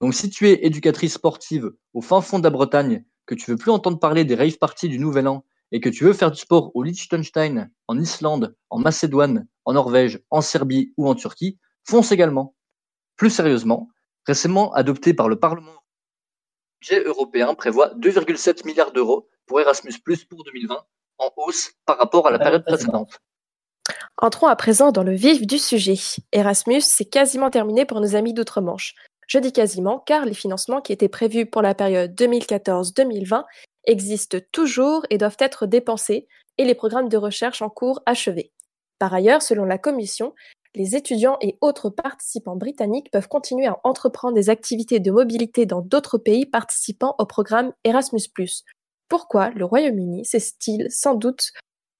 Donc si tu es éducatrice sportive au fin fond de la Bretagne, que tu veux plus entendre parler des rave parties du Nouvel An et que tu veux faire du sport au Liechtenstein, en Islande, en Macédoine, en Norvège, en Serbie ou en Turquie, fonce également. Plus sérieusement, récemment adopté par le Parlement, le budget européen prévoit 2,7 milliards d'euros pour Erasmus pour 2020, en hausse par rapport à la période précédente. Entrons à présent dans le vif du sujet. Erasmus, c'est quasiment terminé pour nos amis d'outre-Manche. Je dis quasiment car les financements qui étaient prévus pour la période 2014-2020 existent toujours et doivent être dépensés et les programmes de recherche en cours achevés. Par ailleurs, selon la Commission, les étudiants et autres participants britanniques peuvent continuer à entreprendre des activités de mobilité dans d'autres pays participant au programme Erasmus. Pourquoi le Royaume-Uni s'est-il sans doute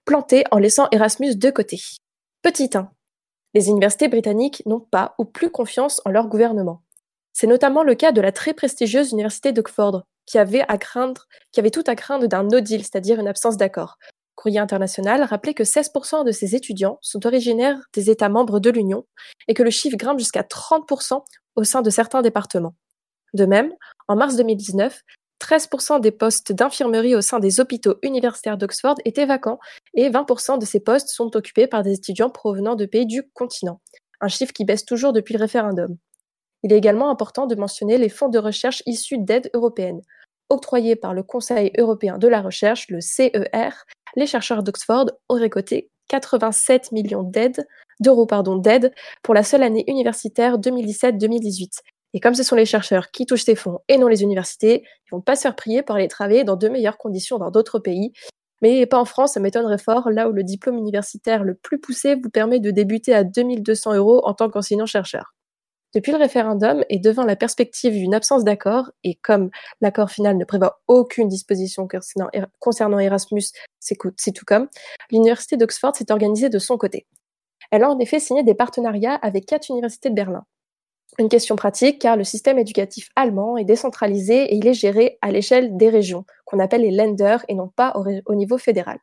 planté en laissant Erasmus de côté? Petit 1. Les universités britanniques n'ont pas ou plus confiance en leur gouvernement. C'est notamment le cas de la très prestigieuse université d'Oxford, qui avait qui avait tout à craindre d'un no deal, c'est-à-dire une absence d'accord. Courrier international rappelait que 16% de ses étudiants sont originaires des États membres de l'Union et que le chiffre grimpe jusqu'à 30% au sein de certains départements. De même, en mars 2019, 13% des postes d'infirmerie au sein des hôpitaux universitaires d'Oxford étaient vacants et 20% de ces postes sont occupés par des étudiants provenant de pays du continent, un chiffre qui baisse toujours depuis le référendum. Il est également important de mentionner les fonds de recherche issus d'aides européennes. Octroyés par le Conseil européen de la recherche, le CER, les chercheurs d'Oxford ont récolté 87 millions d'euros d'aide pour la seule année universitaire 2017-2018. Et comme ce sont les chercheurs qui touchent ces fonds et non les universités, ils vont pas se faire prier pour aller travailler dans de meilleures conditions dans d'autres pays. Mais pas en France, ça m'étonnerait fort, là où le diplôme universitaire le plus poussé vous permet de débuter à 2200 euros en tant qu'enseignant-chercheur. Depuis le référendum et devant la perspective d'une absence d'accord, et comme l'accord final ne prévoit aucune disposition concernant Erasmus, c'est tout comme, l'université d'Oxford s'est organisée de son côté. Elle a en effet signé des partenariats avec quatre universités de Berlin. Une question pratique car le système éducatif allemand est décentralisé et il est géré à l'échelle des régions, qu'on appelle les Länder et non pas au, niveau fédéral.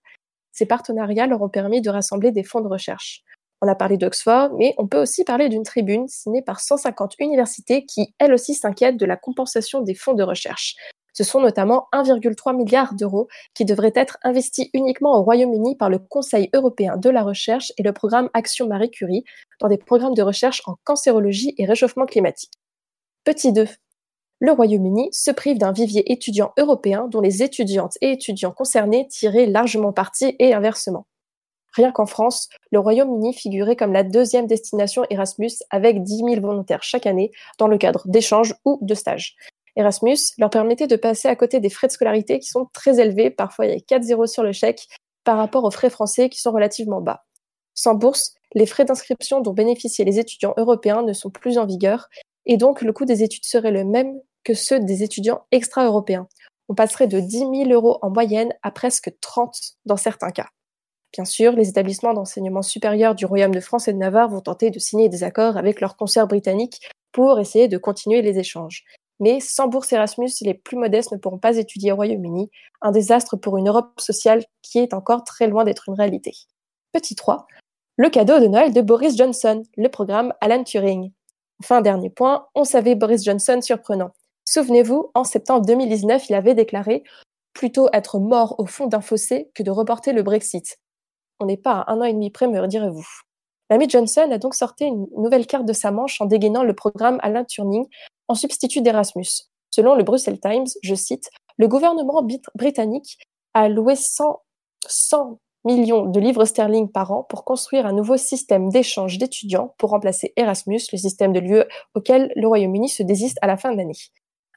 Ces partenariats leur ont permis de rassembler des fonds de recherche. On a parlé d'Oxford, mais on peut aussi parler d'une tribune signée par 150 universités qui, elles aussi, s'inquiètent de la compensation des fonds de recherche. Ce sont notamment 1,3 milliard d'euros qui devraient être investis uniquement au Royaume-Uni par le Conseil européen de la recherche et le programme Action Marie Curie dans des programmes de recherche en cancérologie et réchauffement climatique. Petit 2. Le Royaume-Uni se prive d'un vivier étudiant européen dont les étudiantes et étudiants concernés tiraient largement parti et inversement. Rien qu'en France, le Royaume-Uni figurait comme la deuxième destination Erasmus avec 10 000 volontaires chaque année dans le cadre d'échanges ou de stages. Erasmus leur permettait de passer à côté des frais de scolarité qui sont très élevés, parfois il y a 4 zéros sur le chèque, par rapport aux frais français qui sont relativement bas. Sans bourse, les frais d'inscription dont bénéficiaient les étudiants européens ne sont plus en vigueur, et donc le coût des études serait le même que ceux des étudiants extra-européens. On passerait de 10 000 euros en moyenne à presque 30 dans certains cas. Bien sûr, les établissements d'enseignement supérieur du Royaume de France et de Navarre vont tenter de signer des accords avec leurs consoeurs britanniques pour essayer de continuer les échanges. Mais sans bourse Erasmus, les plus modestes ne pourront pas étudier au Royaume-Uni, un désastre pour une Europe sociale qui est encore très loin d'être une réalité. Petit 3. Le cadeau de Noël de Boris Johnson, le programme Alan Turing. Enfin, dernier point, on savait Boris Johnson surprenant. Souvenez-vous, en septembre 2019, il avait déclaré plutôt être mort au fond d'un fossé que de reporter le Brexit. On n'est pas à un an et demi près, me direz-vous. L'ami Johnson a donc sorti une nouvelle carte de sa manche en dégainant le programme Alan Turing en substitut d'Erasmus. Selon le Brussels Times, je cite, le gouvernement britannique a alloué 100, 100 millions de livres sterling par an pour construire un nouveau système d'échange d'étudiants pour remplacer Erasmus, le système de l'UE auquel le Royaume-Uni se désiste à la fin de l'année.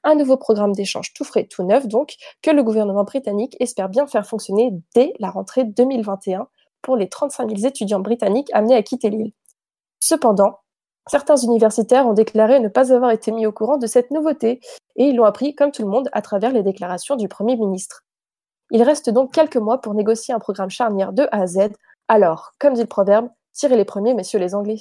Un nouveau programme d'échange tout frais, tout neuf donc, que le gouvernement britannique espère bien faire fonctionner dès la rentrée 2021 pour les 35 000 étudiants britanniques amenés à quitter l'île. Cependant, Certains universitaires ont déclaré ne pas avoir été mis au courant de cette nouveauté, et ils l'ont appris, comme tout le monde, à travers les déclarations du Premier ministre. Il reste donc quelques mois pour négocier un programme charnière de A à Z. Alors, comme dit le proverbe, tirez les premiers, messieurs les Anglais.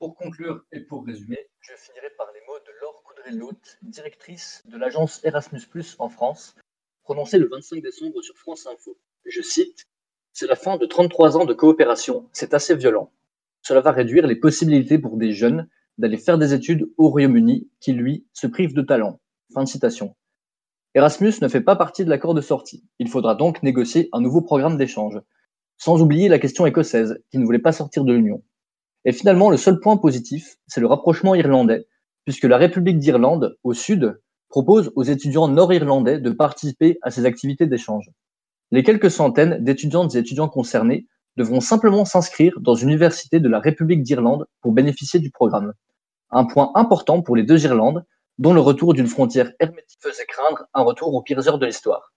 Pour conclure et pour résumer, je finirai par les mots de Laure coudray directrice de l'agence Erasmus en France, prononcés le 25 décembre sur France Info. Je cite C'est la fin de 33 ans de coopération, c'est assez violent. Cela va réduire les possibilités pour des jeunes d'aller faire des études au Royaume-Uni qui, lui, se privent de talent. Fin de citation. Erasmus ne fait pas partie de l'accord de sortie. Il faudra donc négocier un nouveau programme d'échange. Sans oublier la question écossaise, qui ne voulait pas sortir de l'Union. Et finalement, le seul point positif, c'est le rapprochement irlandais, puisque la République d'Irlande, au sud, propose aux étudiants nord-irlandais de participer à ces activités d'échange. Les quelques centaines d'étudiantes et étudiants concernés devront simplement s'inscrire dans une université de la République d'Irlande pour bénéficier du programme. Un point important pour les deux Irlandes, dont le retour d'une frontière hermétique faisait craindre un retour aux pires heures de l'histoire.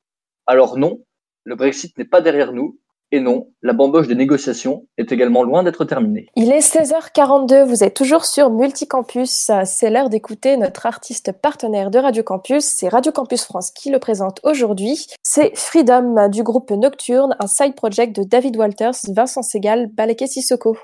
Alors non, le Brexit n'est pas derrière nous, Et non, la bamboche des négociations est également loin d'être terminée. Il est 16h42, vous êtes toujours sur Multicampus. C'est l'heure d'écouter notre artiste partenaire de Radio Campus. C'est Radio Campus France qui le présente aujourd'hui. C'est Freedom du groupe Nocturne, un side project de David Walters, Vincent Segal, Baleke Sissoko.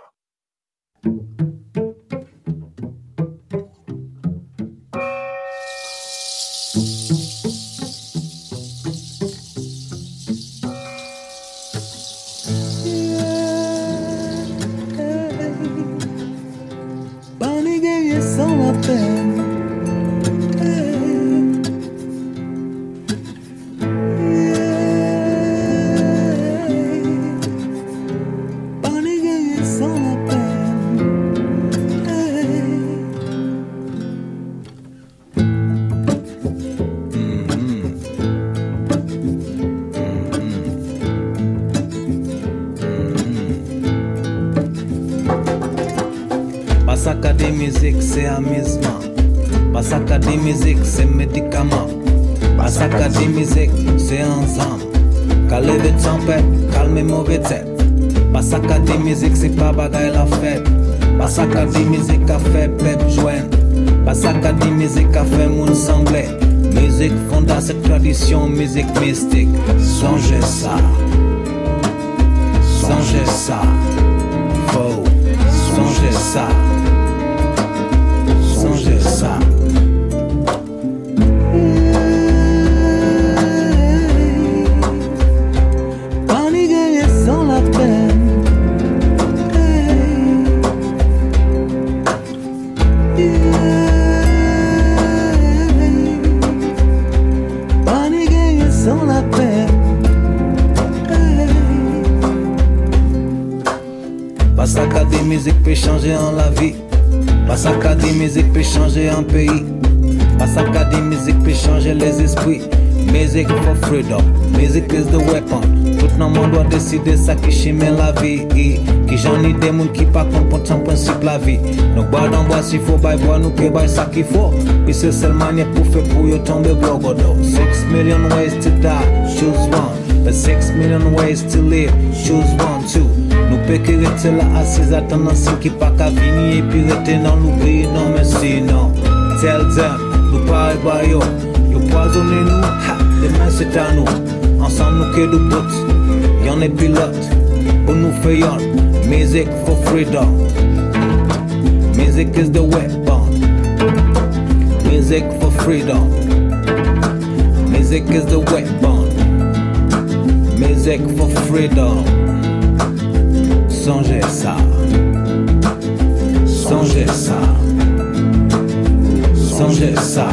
C'est ensemble. Calme de tempête, calme mauvais tête. Pasaka de musique, c'est pas bagaille la fête. Pasaka de musique a fait pep joindre. Pasaka de musique a fait moun semblé. Musique fonda cette tradition, musique mystique. Songez ça. Songez ça. Faux. Songez ça. Songez ça. Changer un pays. Pasaka de musique peut changer les esprits. Music for freedom, music is the weapon. Tout le monde doit décider ça qui chime la vie. Qui j'en ai des monde qui pas comprendre son principe la vie. Bois dans bois s'il faut, bail bois nous que bail ça qu'il faut. Puis c'est seule manière pour faire pour yo tomber blogodo. Six million ways to die, choose one. But six million ways to live, choose one too. Nous peut que rester là assis attendant ce qui pas qu'à venir et puis rester dans l'oubli. Non mais sinon, tell them, nous pas bah yo. Yo poisonné nous, ha, demain c'est à nous. Ensemble nous que de bout, y'en est pilote. Pour nous faire music for freedom. Music is the weapon. Music for freedom. Music is the weapon. Music for freedom. Songez ça. Songez ça. Songez ça.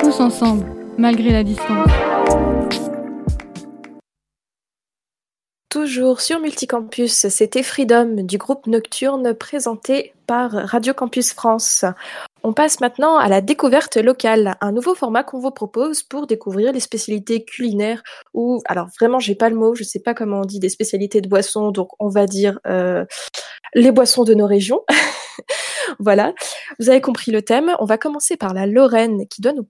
Tous ensemble, malgré la distance. Toujours sur Multicampus, c'était Freedom du groupe Nocturne présenté par Radio Campus France. On passe maintenant à la découverte locale, un nouveau format qu'on vous propose pour découvrir les spécialités culinaires ou, alors vraiment, j'ai pas le mot, je sais pas comment on dit des spécialités de boissons, donc on va dire euh, les boissons de nos régions. voilà, vous avez compris le thème. On va commencer par la Lorraine qui doit nous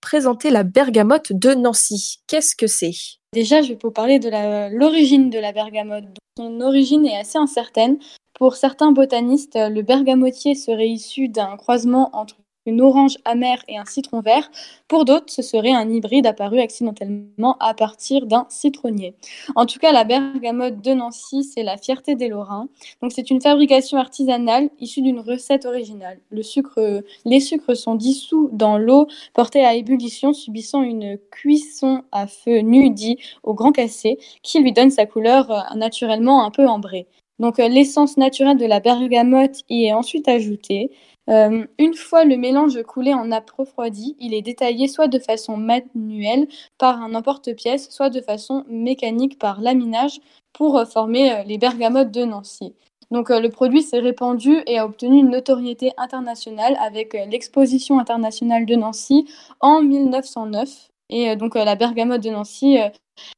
présenter la bergamote de Nancy. Qu'est-ce que c'est? Déjà, je vais vous parler de l'origine de la bergamote. Son origine est assez incertaine. Pour certains botanistes, le bergamotier serait issu d'un croisement entre une orange amère et un citron vert. Pour d'autres, ce serait un hybride apparu accidentellement à partir d'un citronnier. En tout cas, la bergamote de Nancy, c'est la fierté des Lorrains. Donc, c'est une fabrication artisanale issue d'une recette originale. Les sucres sont dissous dans l'eau portée à ébullition, subissant une cuisson à feu nu dit au grand cassé, qui lui donne sa couleur euh, naturellement un peu ambrée. Donc euh, l'essence naturelle de la bergamote y est ensuite ajoutée. Euh, une fois le mélange coulé en nappe refroidie, il est détaillé soit de façon manuelle par un emporte-pièce, soit de façon mécanique par laminage pour euh, former les bergamotes de Nancy. Donc le produit s'est répandu et a obtenu une notoriété internationale avec l'exposition internationale de Nancy en 1909. Et donc la bergamote de Nancy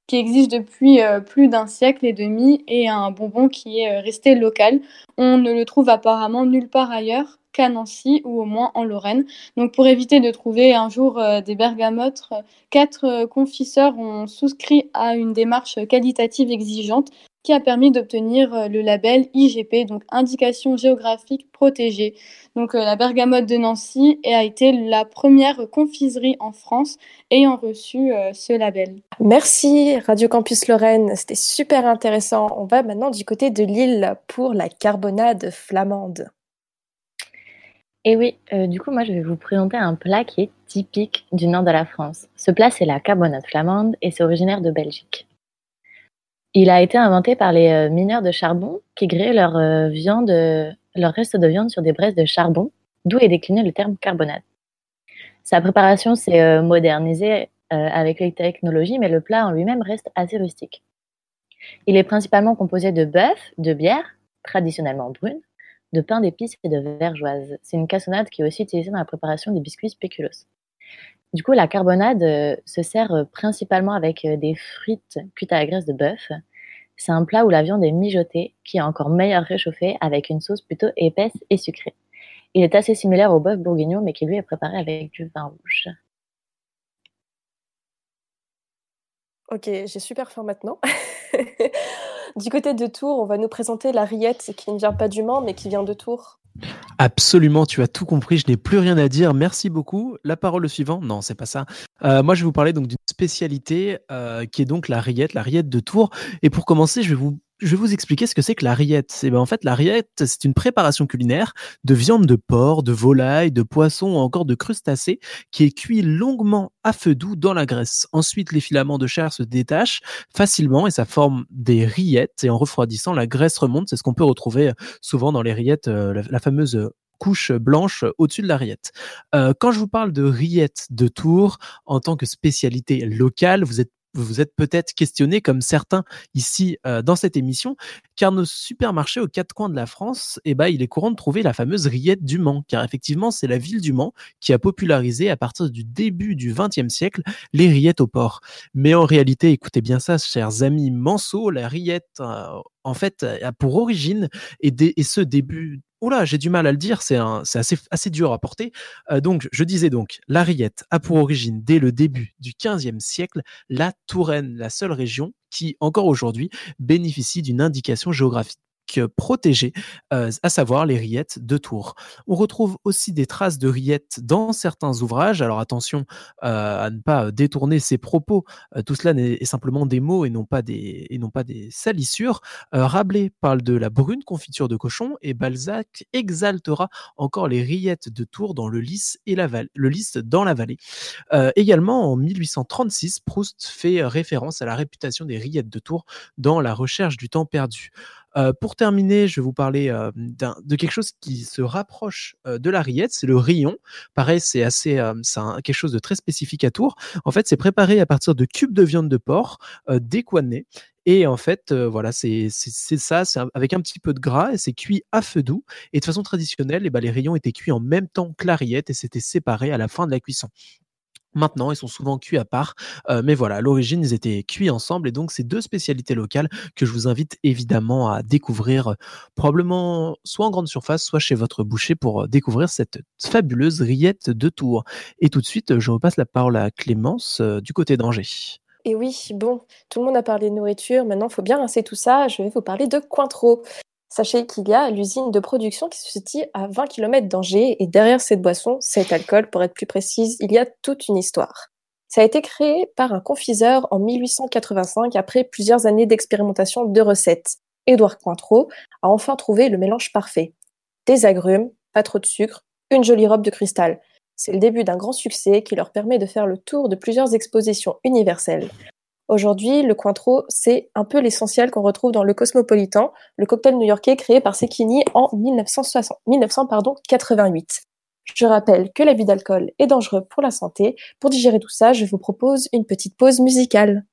qui existe depuis euh, plus d'un siècle et demi et un bonbon qui est euh, resté local. On ne le trouve apparemment nulle part ailleurs qu'à Nancy ou au moins en Lorraine. Donc pour éviter de trouver un jour euh, des bergamotes, quatre confiseurs ont souscrit à une démarche qualitative exigeante qui a permis d'obtenir euh, le label IGP, donc Indication géographique protégée. Donc euh, la bergamote de Nancy a été la première confiserie en France ayant reçu euh, ce label. Merci Radio Campus Lorraine, c'était super intéressant. On va maintenant du côté de Lille pour la carbonade flamande. Et oui, du coup, moi, je vais vous présenter un plat qui est typique du nord de la France. Ce plat, c'est la carbonade flamande et c'est originaire de Belgique. Il a été inventé par les euh, mineurs de charbon qui grillaient leur euh, viande, leur reste de viande sur des braises de charbon, d'où est décliné le terme carbonade. Sa préparation s'est euh, modernisée avec les technologies, mais le plat en lui-même reste assez rustique. Il est principalement composé de bœuf, de bière, traditionnellement brune, de pain d'épices et de vergeoise. C'est une cassonade qui est aussi utilisée dans la préparation des biscuits spéculoos. Du coup, la carbonade euh, se sert euh, principalement avec euh, des frites cuites à la graisse de bœuf. C'est un plat où la viande est mijotée, qui est encore meilleur réchauffée avec une sauce plutôt épaisse et sucrée. Il est assez similaire au bœuf bourguignon, mais qui lui est préparé avec du vin rouge. Ok, j'ai super faim maintenant. du côté de Tours, on va nous présenter la rillette qui ne vient pas du Mans, mais qui vient de Tours. Absolument, tu as tout compris, je n'ai plus rien à dire. Merci beaucoup. La parole au suivant. Non, c'est pas ça. Euh, moi, je vais vous parler donc d'une spécialité euh, qui est donc la rillette, la rillette de Tours. Et pour commencer, je vais vous je vais vous expliquer ce que c'est que la rillette. ben, en fait, la rillette, c'est une préparation culinaire de viande de porc, de volaille, de poisson ou encore de crustacés qui est cuit longuement à feu doux dans la graisse. Ensuite, les filaments de chair se détachent facilement et ça forme des rillettes. Et en refroidissant, la graisse remonte. C'est ce qu'on peut retrouver euh, souvent dans les rillettes, euh, la, fameuse couche blanche au-dessus de la rillette. Euh, quand je vous parle de rillette de Tours en tant que spécialité locale, vous êtes vous vous êtes peut-être questionné, comme certains ici euh, dans cette émission, car nos supermarchés aux quatre coins de la France, eh ben, il est courant de trouver la fameuse rillette du Mans, car effectivement, c'est la ville du Mans qui a popularisé à partir du début du XXe siècle les rillettes au porc. Mais en réalité, écoutez bien ça, chers amis Manceau, la rillette, euh, en fait, a pour origine, et, ce début Oula, j'ai du mal à le dire, c'est assez, dur à porter. Euh, donc, je disais donc, la rillette a pour origine, dès le début du XVe siècle, la Touraine, la seule région qui, encore aujourd'hui, bénéficie d'une indication géographique protégées, euh, à savoir les rillettes de Tours. On retrouve aussi des traces de rillettes dans certains ouvrages. Alors attention euh, à ne pas détourner ces propos. Euh, tout cela est, simplement des mots et non pas des, et non pas des salissures. Rabelais parle de la brune confiture de cochon et Balzac exaltera encore les rillettes de Tours dans le lys et la le lys dans la vallée. également en 1836, Proust fait référence à la réputation des rillettes de Tours dans La recherche du temps perdu. Euh, pour terminer, je vais vous parler euh, de quelque chose qui se rapproche euh, de la rillette, c'est le rion. Pareil, c'est assez, c'est quelque chose de très spécifique à Tours. En fait, c'est préparé à partir de cubes de viande de porc décoinés. Et en fait, voilà, c'est ça, c'est avec un petit peu de gras et c'est cuit à feu doux. Et de façon traditionnelle, eh ben, les rayons étaient cuits en même temps que la rillette et c'était séparé à la fin de la cuisson. Maintenant, ils sont souvent cuits à part, euh, mais voilà, à l'origine, ils étaient cuits ensemble et donc c'est deux spécialités locales que je vous invite évidemment à découvrir, euh, probablement soit en grande surface, soit chez votre boucher pour euh, découvrir cette fabuleuse rillette de Tours. Et tout de suite, je repasse la parole à Clémence du côté d'Angers. Et oui, bon, tout le monde a parlé de nourriture, maintenant il faut bien rincer tout ça, je vais vous parler de Cointreau. Sachez qu'il y a l'usine de production qui se situe à 20 km d'Angers et derrière cette boisson, cet alcool pour être plus précise, il y a toute une histoire. Ça a été créé par un confiseur en 1885 après plusieurs années d'expérimentation de recettes. Édouard Cointreau a enfin trouvé le mélange parfait. Des agrumes, pas trop de sucre, une jolie robe de cristal. C'est le début d'un grand succès qui leur permet de faire le tour de plusieurs expositions universelles. Aujourd'hui, le Cointreau, c'est un peu l'essentiel qu'on retrouve dans le Cosmopolitan, le cocktail new-yorkais créé par Sekini en 1960, 1988. Je rappelle que l'abus d'alcool est dangereux pour la santé. Pour digérer tout ça, je vous propose une petite pause musicale.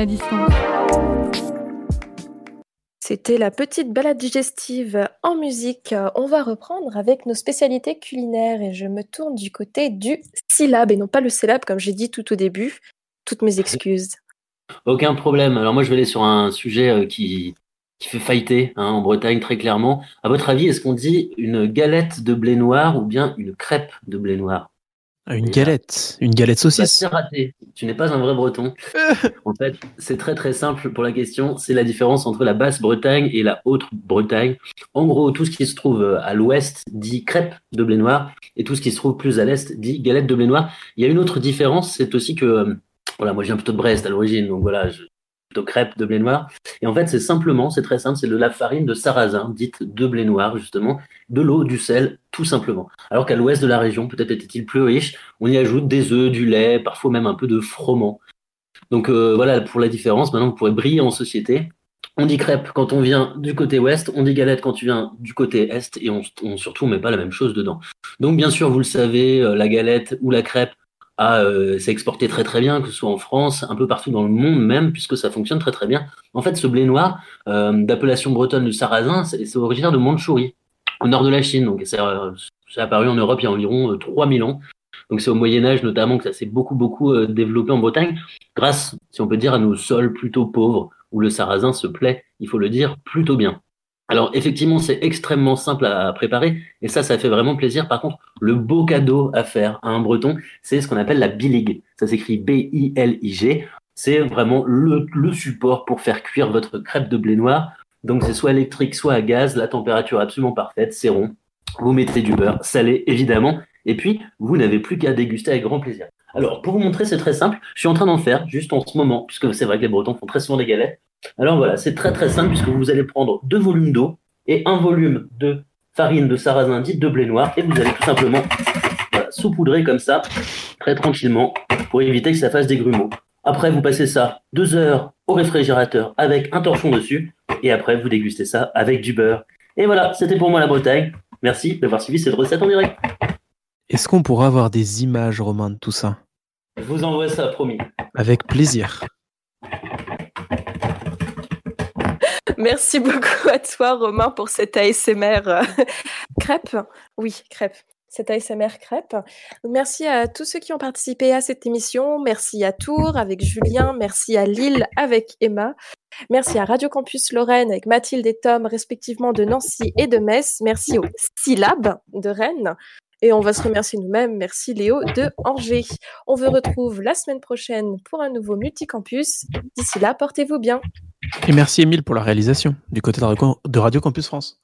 La distance. C'était la petite balade digestive en musique. On va reprendre avec nos spécialités culinaires et je me tourne du côté du syllabe et non pas le syllabe comme j'ai dit tout au début. Toutes mes excuses. Aucun problème. Alors moi, je vais aller sur un sujet euh, qui, qui fait fighter hein, en Bretagne très clairement. À votre avis, est-ce qu'on dit une galette de blé noir ou bien une crêpe de blé noir? Ah, Une galette, une galette saucisse. c'est raté. Tu n'es pas un vrai breton. en fait, c'est très très simple pour la question. C'est la différence entre la Basse-Bretagne et la Haute-Bretagne. En gros, tout ce qui se trouve euh, à l'ouest dit crêpe de blé noir et tout ce qui se trouve plus à l'est dit galette de blé noir. Il y a une autre différence, c'est aussi que, euh, voilà, moi je viens plutôt de Brest à l'origine, donc voilà, je, plutôt crêpe de blé noir. Et en fait, c'est simplement, c'est très simple, c'est de la farine de sarrasin, dite de blé noir, justement, de l'eau, du sel, tout simplement. Alors qu'à l'ouest de la région, peut-être était-il plus riche, on y ajoute des œufs, du lait, parfois même un peu de froment. Donc euh, voilà pour la différence. Maintenant, vous pourrez briller en société. On dit crêpe quand on vient du côté ouest, on dit galette quand tu viens du côté est, et on, on surtout on met pas la même chose dedans. Donc bien sûr, vous le savez, euh, la galette ou la crêpe a, euh, s'est exporté très très bien, que ce soit en France, un peu partout dans le monde même, puisque ça fonctionne très très bien. En fait, ce blé noir euh, d'appellation bretonne du sarrasin, c'est originaire de Mandchourie, au nord de la Chine. Donc c'est euh, apparu en Europe il y a environ euh, 3000 ans. Donc c'est au Moyen Âge notamment que ça s'est beaucoup beaucoup développé en Bretagne, grâce, si on peut dire, à nos sols plutôt pauvres, où le sarrasin se plaît, il faut le dire, plutôt bien. Alors effectivement, c'est extrêmement simple à préparer et ça, ça fait vraiment plaisir. Par contre, le beau cadeau à faire à un breton, c'est ce qu'on appelle la bilig. Ça s'écrit B-I-L-I-G. C'est vraiment le, support pour faire cuire votre crêpe de blé noir. Donc c'est soit électrique, soit à gaz. La température absolument parfaite, c'est rond. Vous mettez du beurre salé, évidemment. Et puis, vous n'avez plus qu'à déguster avec grand plaisir. Alors, pour vous montrer, c'est très simple. Je suis en train d'en faire juste en ce moment, puisque c'est vrai que les Bretons font très souvent des galettes. Alors voilà, c'est très très simple, puisque vous allez prendre deux volumes d'eau et un volume de farine de sarrasin dite de blé noir, et vous allez tout simplement voilà, saupoudrer comme ça, très tranquillement, pour éviter que ça fasse des grumeaux. Après, vous passez ça deux heures au réfrigérateur avec un torchon dessus, et après, vous dégustez ça avec du beurre. Et voilà, c'était pour moi la Bretagne. Merci d'avoir suivi cette recette en direct. Est-ce qu'on pourra avoir des images, Romain, de tout ça? Je vous envoie ça, promis. Avec plaisir. Merci beaucoup à toi, Romain, pour cette ASMR euh, crêpe. Oui, crêpe. Cette ASMR crêpe. Merci à tous ceux qui ont participé à cette émission. Merci à Tours avec Julien. Merci à Lille avec Emma. Merci à Radio Campus Lorraine avec Mathilde et Tom, respectivement de Nancy et de Metz. Merci au Syllab de Rennes. Et on va se remercier nous-mêmes. Merci Léo de Angers. On vous retrouve la semaine prochaine pour un nouveau multicampus. D'ici là, portez-vous bien. Et merci Émile pour la réalisation du côté de Radio Campus France.